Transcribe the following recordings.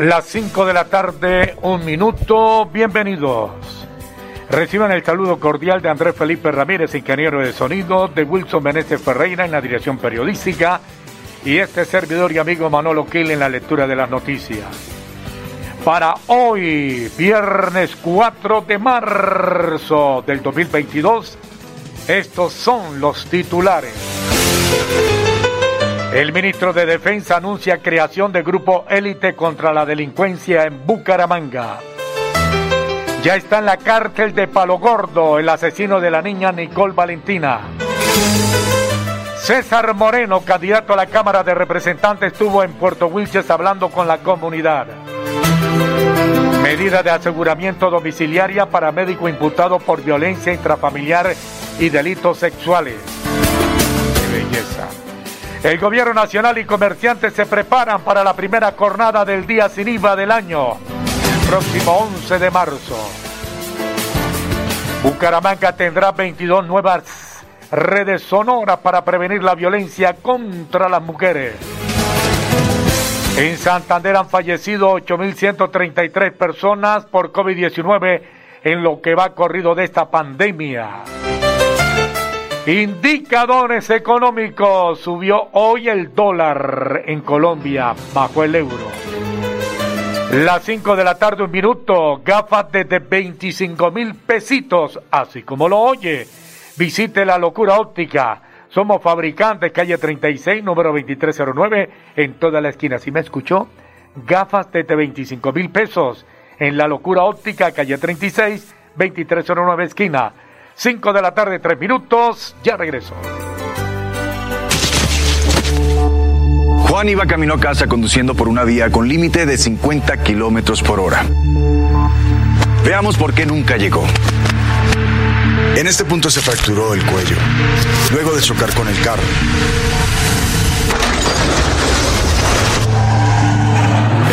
Las 5 de la tarde, un minuto. Bienvenidos. Reciban el saludo cordial de Andrés Felipe Ramírez, ingeniero de sonido, de Wilson Meneses Ferreira en la dirección periodística y este servidor y amigo Manolo Kill en la lectura de las noticias. Para hoy, viernes 4 de marzo del 2022, estos son los titulares. El ministro de Defensa anuncia creación de grupo élite contra la delincuencia en Bucaramanga. Ya está en la cárcel de Palo Gordo el asesino de la niña Nicole Valentina. César Moreno, candidato a la Cámara de Representantes, estuvo en Puerto Wilches hablando con la comunidad. Medida de aseguramiento domiciliaria para médico imputado por violencia intrafamiliar y delitos sexuales. ¡Qué belleza! El gobierno nacional y comerciantes se preparan para la primera jornada del día sin IVA del año, próximo 11 de marzo. Bucaramanga tendrá 22 nuevas redes sonoras para prevenir la violencia contra las mujeres. En Santander han fallecido 8.133 personas por COVID-19 en lo que va corrido de esta pandemia. Indicadores económicos. Subió hoy el dólar en Colombia bajo el euro. Las 5 de la tarde, un minuto. Gafas desde 25 mil pesitos, así como lo oye. Visite la locura óptica. Somos fabricantes, calle 36, número 2309, en toda la esquina. ¿Sí me escuchó? Gafas desde 25 mil pesos. En la locura óptica, calle 36, 2309, esquina. 5 de la tarde, 3 minutos. Ya regreso. Juan iba camino a casa conduciendo por una vía con límite de 50 kilómetros por hora. Veamos por qué nunca llegó. En este punto se fracturó el cuello, luego de chocar con el carro.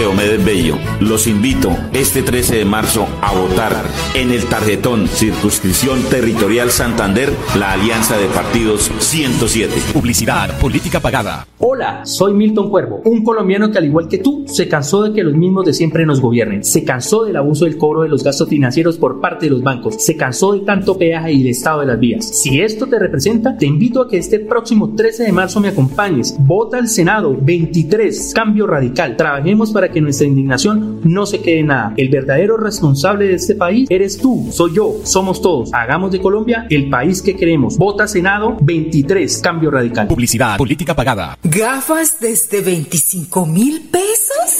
Soy Cleomedes Bello. Los invito este 13 de marzo a votar en el tarjetón Circunscripción Territorial Santander, la Alianza de Partidos 107. Publicidad, política pagada. Hola, soy Milton Cuervo, un colombiano que al igual que tú se cansó de que los mismos de siempre nos gobiernen. Se cansó del abuso del cobro de los gastos financieros por parte de los bancos. Se cansó de tanto peaje y el estado de las vías. Si esto te representa, te invito a que este próximo 13 de marzo me acompañes. Vota al Senado 23, Cambio Radical. Trabajemos para que nuestra indignación no se quede en nada. El verdadero responsable de este país eres tú, soy yo, somos todos. Hagamos de Colombia el país que queremos. Vota Senado 23, Cambio Radical. Publicidad, política pagada. ¿Gafas desde 25 mil pesos?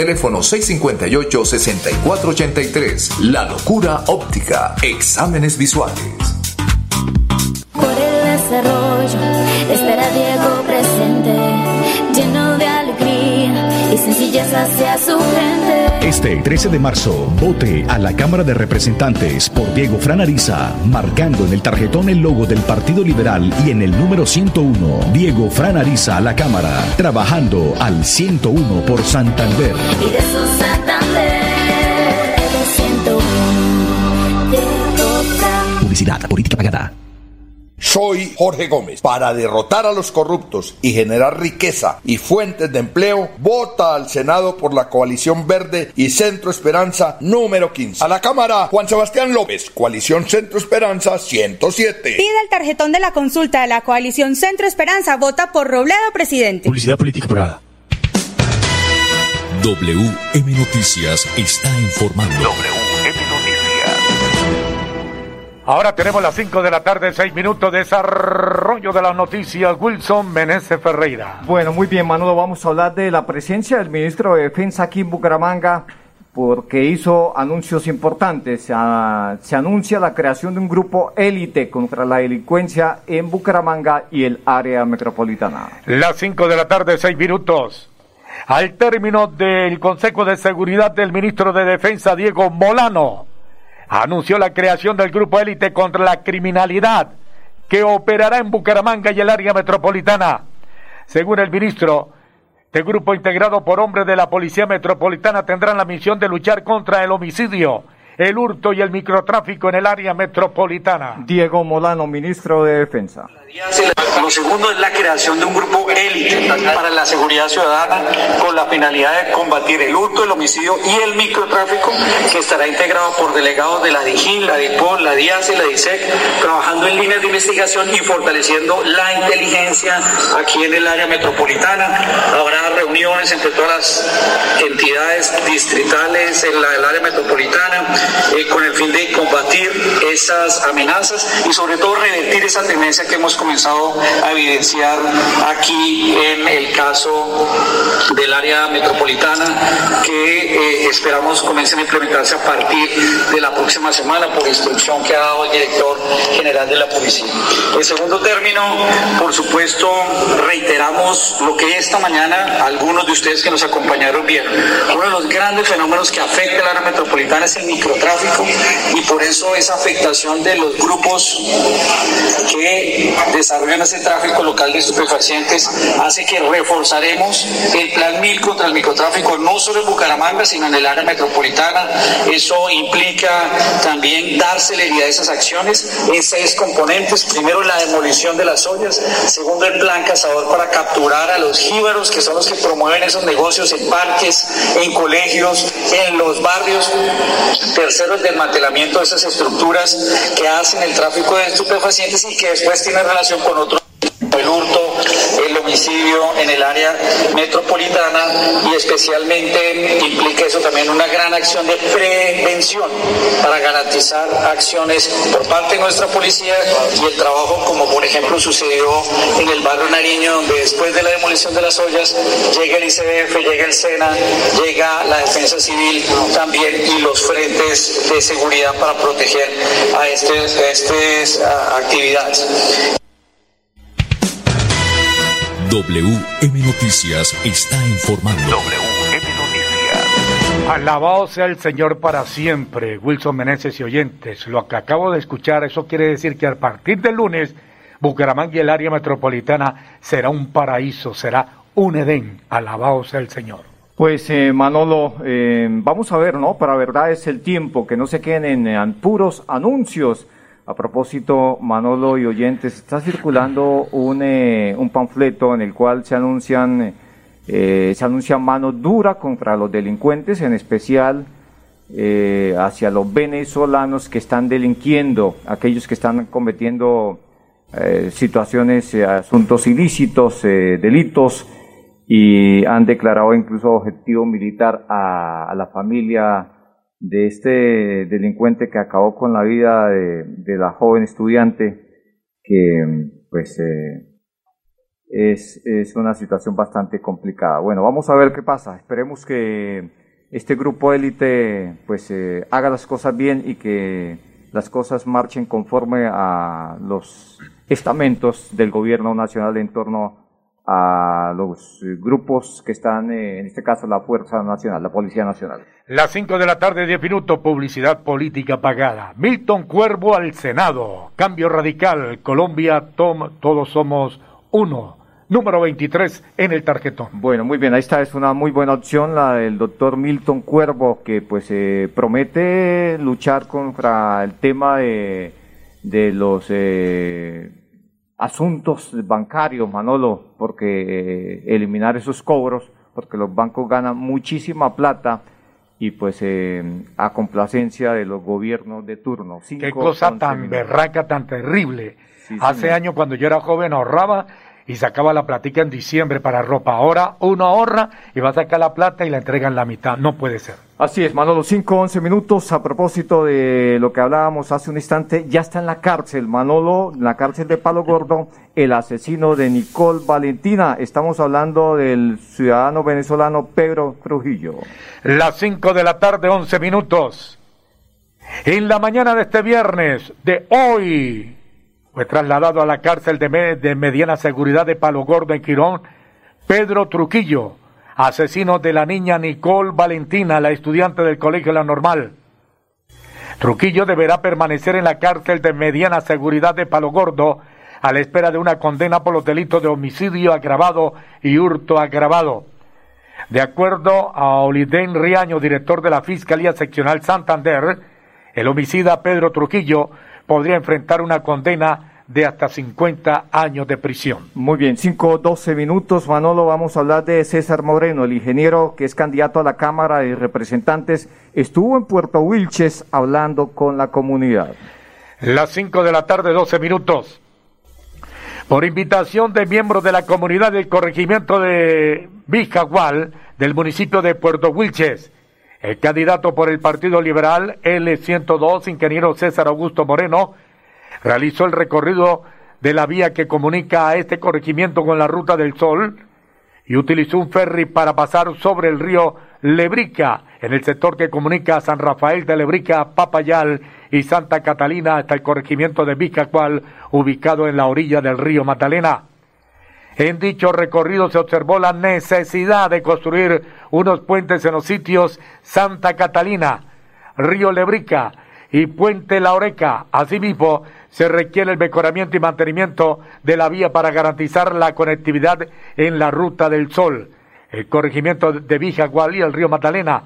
Teléfono 658-6483. La locura óptica. Exámenes visuales. Por el desarrollo estará Diego presente, lleno de alegría y sencillez hacia su gente. Este 13 de marzo, vote a la Cámara de Representantes por Diego Fran Ariza, marcando en el tarjetón el logo del Partido Liberal y en el número 101. Diego Fran Ariza a la Cámara, trabajando al 101 por Santander. Santander. Publicidad, política pagada. Soy Jorge Gómez. Para derrotar a los corruptos y generar riqueza y fuentes de empleo, vota al Senado por la coalición verde y Centro Esperanza número 15. A la Cámara, Juan Sebastián López, coalición Centro Esperanza 107. Pide el tarjetón de la consulta de la coalición Centro Esperanza. Vota por Robledo, presidente. Publicidad política pagada. WM Noticias está informando. Ahora tenemos las 5 de la tarde, 6 minutos, desarrollo de las noticias. Wilson Meneses Ferreira. Bueno, muy bien, Manolo, vamos a hablar de la presencia del ministro de Defensa aquí en Bucaramanga porque hizo anuncios importantes. Se, se anuncia la creación de un grupo élite contra la delincuencia en Bucaramanga y el área metropolitana. Las 5 de la tarde, 6 minutos. Al término del Consejo de Seguridad del ministro de Defensa, Diego Molano, anunció la creación del grupo élite contra la criminalidad que operará en Bucaramanga y el área metropolitana. Según el ministro, este grupo integrado por hombres de la Policía Metropolitana tendrá la misión de luchar contra el homicidio, el hurto y el microtráfico en el área metropolitana. Diego Molano, ministro de Defensa. Lo segundo es la creación de un grupo élite para la seguridad ciudadana con la finalidad de combatir el hurto, el homicidio y el microtráfico que estará integrado por delegados de la DIGIN, la DIPOL, la DIAS y la DISEC, trabajando en líneas de investigación y fortaleciendo la inteligencia aquí en el área metropolitana. Habrá reuniones entre todas las entidades distritales en la, área metropolitana eh, con el fin de combatir esas amenazas y sobre todo revertir esa tendencia que hemos comenzado a evidenciar aquí en el caso del área metropolitana que eh, esperamos comiencen a implementarse a partir de la próxima semana por instrucción que ha dado el director general de la policía. En segundo término, por supuesto, reiteramos lo que esta mañana algunos de ustedes que nos acompañaron vieron. Uno de los grandes fenómenos que afecta el área metropolitana es el microtráfico y por eso esa afectación de los grupos que desarrollan ese tráfico local de estupefacientes hace que reforzaremos el plan MIL contra el microtráfico no solo en Bucaramanga, sino en el área metropolitana. Eso implica también dar celeridad a esas acciones en seis componentes. Primero, la demolición de las ollas. Segundo, el plan cazador para capturar a los jíbaros, que son los que promueven esos negocios en parques, en colegios, en los barrios. Tercero, el desmantelamiento de esas estructuras que hacen el tráfico de estupefacientes y que después tienen relación con otros el hurto, el homicidio en el área metropolitana y especialmente implica eso también una gran acción de prevención para garantizar acciones por parte de nuestra policía y el trabajo como por ejemplo sucedió en el barrio Nariño donde después de la demolición de las ollas llega el ICF, llega el SENA, llega la defensa civil también y los frentes de seguridad para proteger a estas este, actividades. WM Noticias está informando. WM Noticias. Alabado sea el Señor para siempre, Wilson Meneses y oyentes. Lo que acabo de escuchar, eso quiere decir que a partir del lunes, Bucaramanga y el área metropolitana será un paraíso, será un Edén. Alabado sea el Señor. Pues eh, Manolo, eh, vamos a ver, ¿no? Para verdad es el tiempo, que no se queden en puros anuncios a propósito, Manolo y oyentes, está circulando un, eh, un panfleto en el cual se anuncian eh, se mano dura contra los delincuentes, en especial eh, hacia los venezolanos que están delinquiendo, aquellos que están cometiendo situaciones, asuntos ilícitos, delitos, y han declarado incluso objetivo militar a la familia de este delincuente que acabó con la vida de, la joven estudiante, que pues eh, es, es, una situación bastante complicada. Bueno, vamos a ver qué pasa. Esperemos que este grupo élite pues eh, haga las cosas bien y que las cosas marchen conforme a los estamentos del gobierno nacional en torno a los grupos que están, eh, en este caso, la Fuerza Nacional, la Policía Nacional. Las 5 de la tarde, 10 minutos, publicidad política pagada. Milton Cuervo al Senado. Cambio radical. Colombia, tom, todos somos uno. Número 23 en el tarjetón. Bueno, muy bien, ahí está, es una muy buena opción la del doctor Milton Cuervo, que pues eh, promete luchar contra el tema de de los eh, asuntos bancarios, Manolo, porque eh, eliminar esos cobros, porque los bancos ganan muchísima plata y pues eh, a complacencia de los gobiernos de turno. Cinco, Qué cosa tan berraca, tan terrible. Hace años cuando yo era joven ahorraba y sacaba la platica en diciembre para ropa. Ahora uno ahorra y va a sacar la plata y la entrega en la mitad. No puede ser. Así es, Manolo, 5, 11 minutos. A propósito de lo que hablábamos hace un instante, ya está en la cárcel, Manolo, en la cárcel de Palo Gordo, el asesino de Nicole Valentina. Estamos hablando del ciudadano venezolano Pedro Trujillo. Las 5 de la tarde, 11 minutos. En la mañana de este viernes, de hoy, fue trasladado a la cárcel de, mediana seguridad de Palo Gordo en Quirón, Pedro Truquillo, asesino de la niña Nicole Valentina, la estudiante del Colegio La Normal. Truquillo deberá permanecer en la cárcel de mediana seguridad de Palo Gordo a la espera de una condena por los delitos de homicidio agravado y hurto agravado. De acuerdo a Oliden Riaño, director de la Fiscalía Seccional Santander, el homicida Pedro Truquillo podría enfrentar una condena de hasta 50 años de prisión. Muy bien, 5, 12 minutos, Manolo, vamos a hablar de César Moreno, el ingeniero que es candidato a la Cámara de Representantes, estuvo en Puerto Wilches hablando con la comunidad. Las 5 de la tarde, 12 minutos. Por invitación de miembros de la comunidad del corregimiento de Vijagual, del municipio de Puerto Wilches, el candidato por el Partido Liberal, L102, ingeniero César Augusto Moreno, realizó el recorrido de la vía que comunica a este corregimiento con la Ruta del Sol y utilizó un ferry para pasar sobre el río Lebrica, en el sector que comunica a San Rafael de Lebrica, Papayal y Santa Catalina hasta el corregimiento de Vicacual, ubicado en la orilla del río Magdalena. En dicho recorrido se observó la necesidad de construir unos puentes en los sitios Santa Catalina, Río Lebrica y Puente La Oreca. Asimismo, se requiere el mejoramiento y mantenimiento de la vía para garantizar la conectividad en la Ruta del Sol, el corregimiento de Vijagual y el río Magdalena.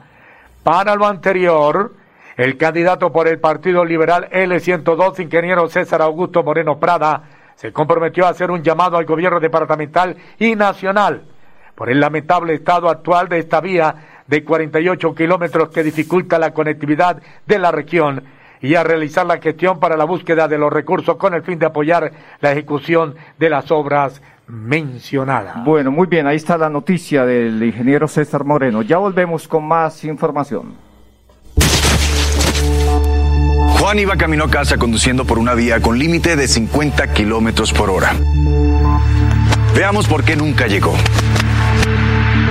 Para lo anterior, el candidato por el Partido Liberal L102, ingeniero César Augusto Moreno Prada, se comprometió a hacer un llamado al gobierno departamental y nacional por el lamentable estado actual de esta vía de 48 kilómetros que dificulta la conectividad de la región y a realizar la gestión para la búsqueda de los recursos con el fin de apoyar la ejecución de las obras mencionadas. Bueno, muy bien, ahí está la noticia del ingeniero César Moreno. Ya volvemos con más información. Juan iba camino a casa conduciendo por una vía con límite de 50 kilómetros por hora. Veamos por qué nunca llegó.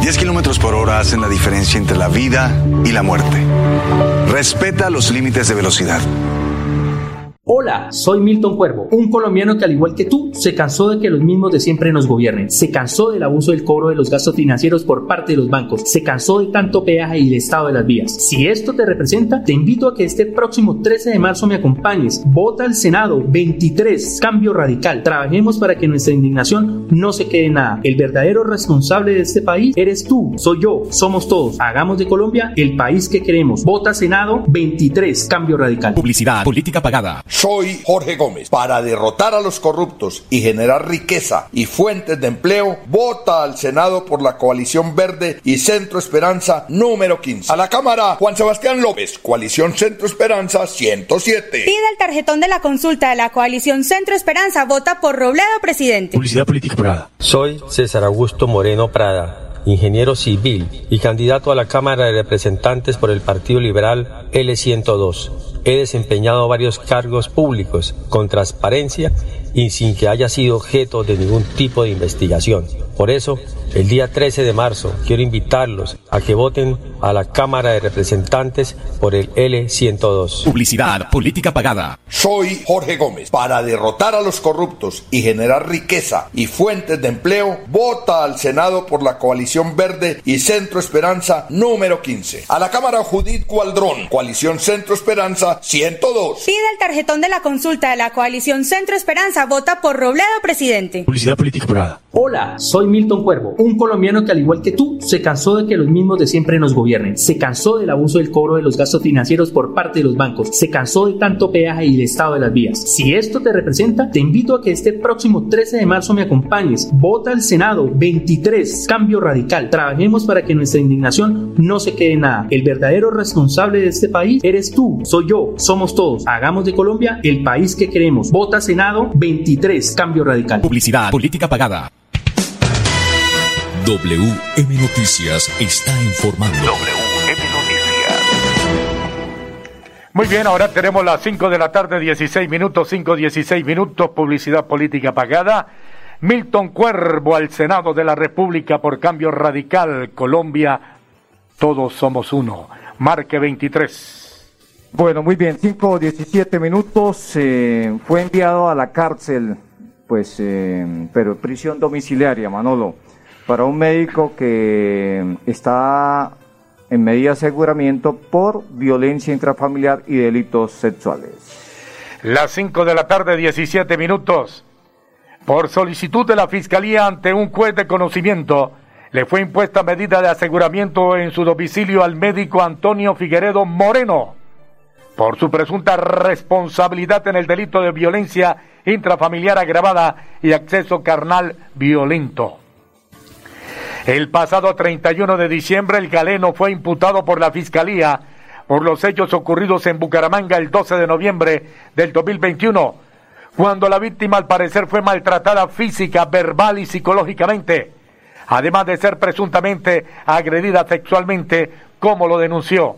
10 kilómetros por hora hacen la diferencia entre la vida y la muerte. Respeta los límites de velocidad. Hola, soy Milton Cuervo, un colombiano que al igual que tú se cansó de que los mismos de siempre nos gobiernen, se cansó del abuso del cobro de los gastos financieros por parte de los bancos, se cansó de tanto peaje y el estado de las vías. Si esto te representa, te invito a que este próximo 13 de marzo me acompañes. Vota al Senado 23, cambio radical. Trabajemos para que nuestra indignación no se quede en nada. El verdadero responsable de este país eres tú, soy yo, somos todos. Hagamos de Colombia el país que queremos. Vota Senado 23, cambio radical. Publicidad, política pagada. Soy Jorge Gómez. Para derrotar a los corruptos y generar riqueza y fuentes de empleo, vota al Senado por la coalición verde y Centro Esperanza número 15. A la Cámara, Juan Sebastián López, coalición Centro Esperanza 107. Pide el tarjetón de la consulta de la coalición Centro Esperanza. Vota por Robledo, presidente. Publicidad política pagada. Soy César Augusto Moreno Prada ingeniero civil y candidato a la Cámara de Representantes por el Partido Liberal L102. He desempeñado varios cargos públicos con transparencia y sin que haya sido objeto de ningún tipo de investigación. Por eso, El día 13 de marzo quiero invitarlos a que voten a la Cámara de Representantes por el L102. Publicidad, política pagada. Soy Jorge Gómez. Para derrotar a los corruptos y generar riqueza y fuentes de empleo, vota al Senado por la coalición verde y Centro Esperanza número 15. A la Cámara Judith Cualdrón, coalición Centro Esperanza 102. Pide el tarjetón de la consulta de la coalición Centro Esperanza. Vota por Robledo, presidente. Publicidad política pagada. Hola, soy Milton Cuervo, un colombiano que al igual que tú se cansó de que los mismos de siempre nos gobiernen, se cansó del abuso del cobro de los gastos financieros por parte de los bancos, se cansó de tanto peaje y el estado de las vías. Si esto te representa, te invito a que este próximo 13 de marzo me acompañes. Vota al Senado 23, cambio radical. Trabajemos para que nuestra indignación no se quede en nada. El verdadero responsable de este país eres tú, soy yo, somos todos. Hagamos de Colombia el país que queremos. Vota Senado 23, cambio radical. Publicidad, política pagada. WM Noticias está informando. WM Muy bien, ahora tenemos las 5 de la tarde, 16 minutos, 5, 16 minutos, publicidad política pagada. Milton Cuervo al Senado de la República por cambio radical. Colombia, todos somos uno. Marque 23. Bueno, muy bien, 5 17 minutos. eh, fue enviado a la cárcel, pues, eh, pero prisión domiciliaria, Manolo, para un médico que está en medida de aseguramiento por violencia intrafamiliar y delitos sexuales. Las 5 de la tarde, 17 minutos. Por solicitud de la Fiscalía ante un juez de conocimiento, le fue impuesta medida de aseguramiento en su domicilio al médico Antonio Figueredo Moreno por su presunta responsabilidad en el delito de violencia intrafamiliar agravada y acceso carnal violento. El pasado 31 de diciembre, el galeno fue imputado por la Fiscalía por los hechos ocurridos en Bucaramanga el 12 de noviembre del 2021, cuando la víctima al parecer fue maltratada física, verbal y psicológicamente, además de ser presuntamente agredida sexualmente, como lo denunció.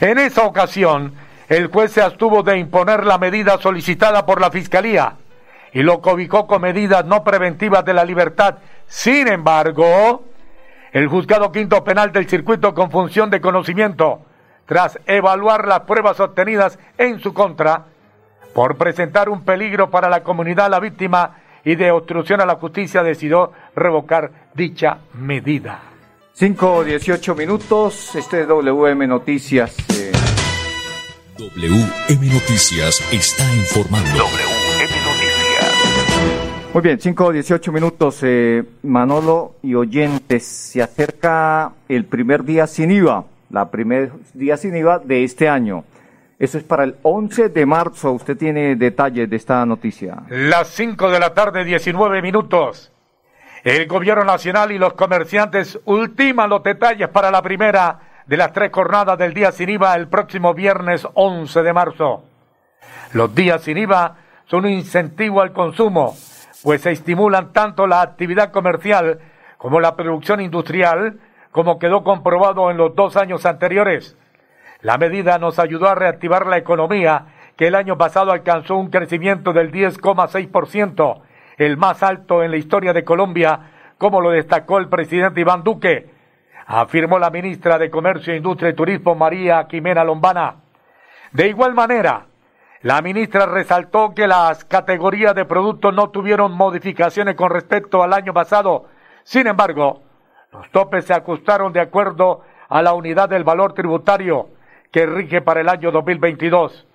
En esa ocasión, el juez se abstuvo de imponer la medida solicitada por la Fiscalía y lo cobijó con medidas no preventivas de la libertad. Sin embargo, el juzgado quinto penal del circuito con función de conocimiento, tras evaluar las pruebas obtenidas en su contra, por presentar un peligro para la comunidad, la víctima y de obstrucción a la justicia, decidió revocar dicha medida. 5 18 minutos, este es WM Noticias. eh, WM Noticias está informando. Muy bien, 5 18 minutos, eh, Manolo y oyentes. Se acerca el primer día sin IVA, la primer día sin IVA de este año. Eso es para el 11 de marzo. Usted tiene detalles de esta noticia. Las 5 de la tarde, 19 minutos. El gobierno nacional y los comerciantes ultiman los detalles para la primera de las tres jornadas del día sin IVA el próximo viernes 11 de marzo. Los días sin IVA son un incentivo al consumo, pues se estimulan tanto la actividad comercial como la producción industrial, como quedó comprobado en los dos años anteriores. La medida nos ayudó a reactivar la economía, que el año pasado alcanzó un crecimiento del 10,6%, el más alto en la historia de Colombia, como lo destacó el presidente Iván Duque, afirmó la ministra de Comercio, Industria y Turismo, María Quimena Lombana. De igual manera, la ministra resaltó que las categorías de productos no tuvieron modificaciones con respecto al año pasado. Sin embargo, los topes se ajustaron de acuerdo a la unidad del valor tributario que rige para el año 2022.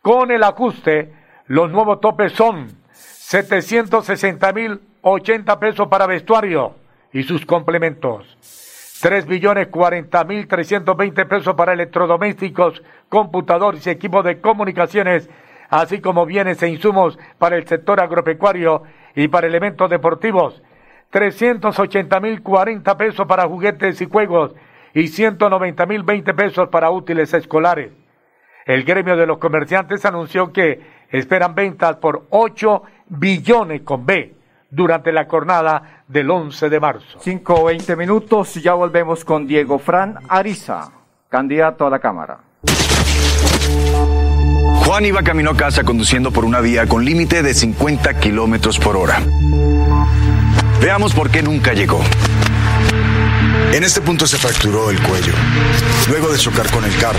Con el ajuste, los nuevos topes son 760 mil 80 pesos para vestuario y sus complementos. 3 billones 40 mil 320 pesos para electrodomésticos, computadores y equipos de comunicaciones, así como bienes e insumos para el sector agropecuario y para elementos deportivos. 380 mil 40 pesos para juguetes y juegos y 190 mil 20 pesos para útiles escolares. El gremio de los comerciantes anunció que esperan ventas por 8 billones con B durante la jornada del 11 de marzo. 5 20 minutos, ya volvemos con Diego Fran Ariza, candidato a la Cámara. Juan iba camino a casa conduciendo por una vía con límite de 50 kilómetros por hora. Veamos por qué nunca llegó. En este punto se fracturó el cuello, luego de chocar con el carro.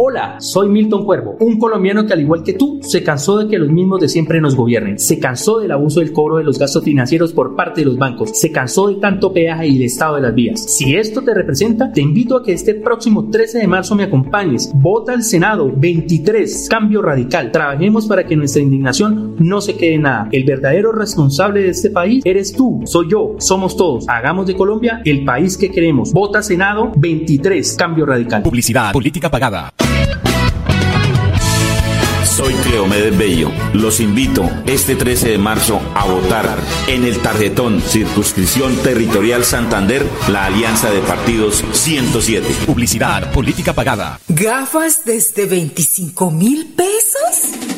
Hola, soy Milton Cuervo, un colombiano que al igual que tú se cansó de que los mismos de siempre nos gobiernen, se cansó del abuso del cobro de los gastos financieros por parte de los bancos, se cansó de tanto peaje y el estado de las vías. Si esto te representa, te invito a que este próximo 13 de marzo me acompañes. Vota al Senado 23, cambio radical. Trabajemos para que nuestra indignación no se quede en nada. El verdadero responsable de este país eres tú, soy yo, somos todos. Hagamos de Colombia el país que queremos. Vota Senado 23, cambio radical. Publicidad, política pagada. Soy Cleomedes Bello. Los invito este 13 de marzo a votar en el tarjetón Circunscripción Territorial Santander, la alianza de partidos 107. Publicidad, política pagada. ¿Gafas desde 25 mil pesos?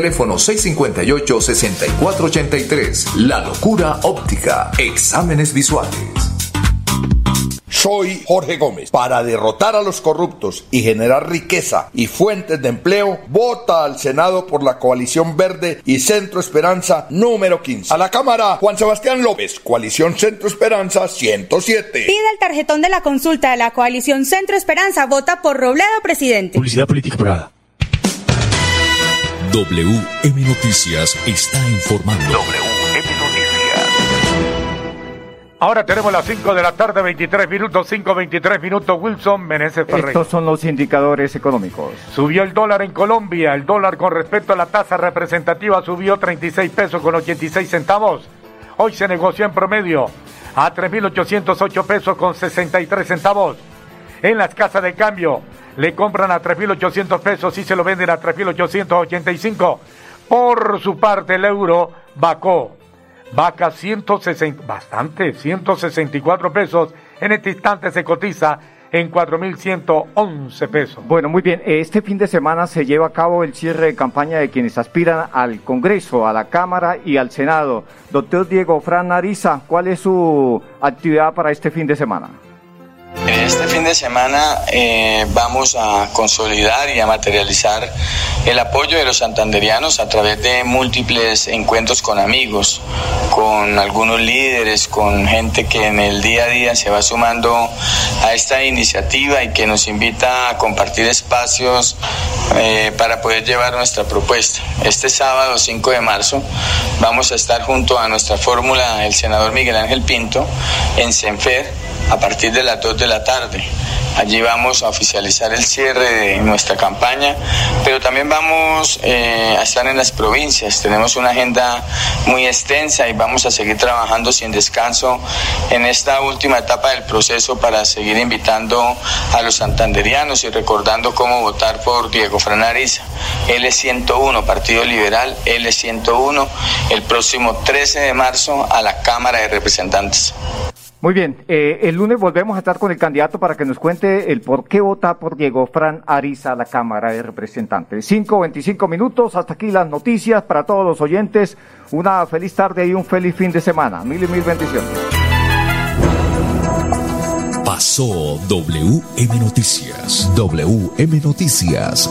Teléfono 658-6483. La locura óptica. Exámenes visuales. Soy Jorge Gómez. Para derrotar a los corruptos y generar riqueza y fuentes de empleo, vota al Senado por la coalición verde y Centro Esperanza número 15. A la Cámara, Juan Sebastián López, coalición Centro Esperanza 107. Pide el tarjetón de la consulta de la coalición Centro Esperanza. Vota por Robledo, presidente. Publicidad política pagada. WM Noticias está informando. WM Noticias. Ahora tenemos las 5 de la tarde, 23 minutos, 5, 23 minutos. Wilson Meneses Ferreira. Estos son los indicadores económicos. Subió el dólar en Colombia. El dólar con respecto a la tasa representativa subió 36 pesos con 86 centavos. Hoy se negoció en promedio a 3.808 pesos con 63 centavos. En las casas de cambio le compran a 3.800 pesos y se lo venden a 3.885. Por su parte, el euro vacó. Vaca 160, bastante, 164 pesos. En este instante se cotiza en 4.111 pesos. Bueno, muy bien. Este fin de semana se lleva a cabo el cierre de campaña de quienes aspiran al Congreso, a la Cámara y al Senado. Doctor Diego Fran Nariza, ¿cuál es su actividad para este fin de semana? Este fin de semana eh, vamos a consolidar y a materializar el apoyo de los santanderianos a través de múltiples encuentros con amigos, con algunos líderes, con gente que en el día a día se va sumando a esta iniciativa y que nos invita a compartir espacios eh, para poder llevar nuestra propuesta. Este sábado 5 de marzo vamos a estar junto a nuestra fórmula el senador Miguel Ángel Pinto en Senfer a partir de las 2 de la tarde. Allí vamos a oficializar el cierre de nuestra campaña, pero también vamos eh, a estar en las provincias. Tenemos una agenda muy extensa y vamos a seguir trabajando sin descanso en esta última etapa del proceso para seguir invitando a los santanderianos y recordando cómo votar por Diego Franariza, L101, Partido Liberal, L101, el próximo 13 de marzo a la Cámara de Representantes. Muy bien, eh, el lunes volvemos a estar con el candidato para que nos cuente el por qué vota por Diego Fran Ariza a la Cámara de Representantes. 5, 25 minutos, hasta aquí las noticias para todos los oyentes. Una feliz tarde y un feliz fin de semana. Mil y mil bendiciones. Pasó WM Noticias. WM Noticias.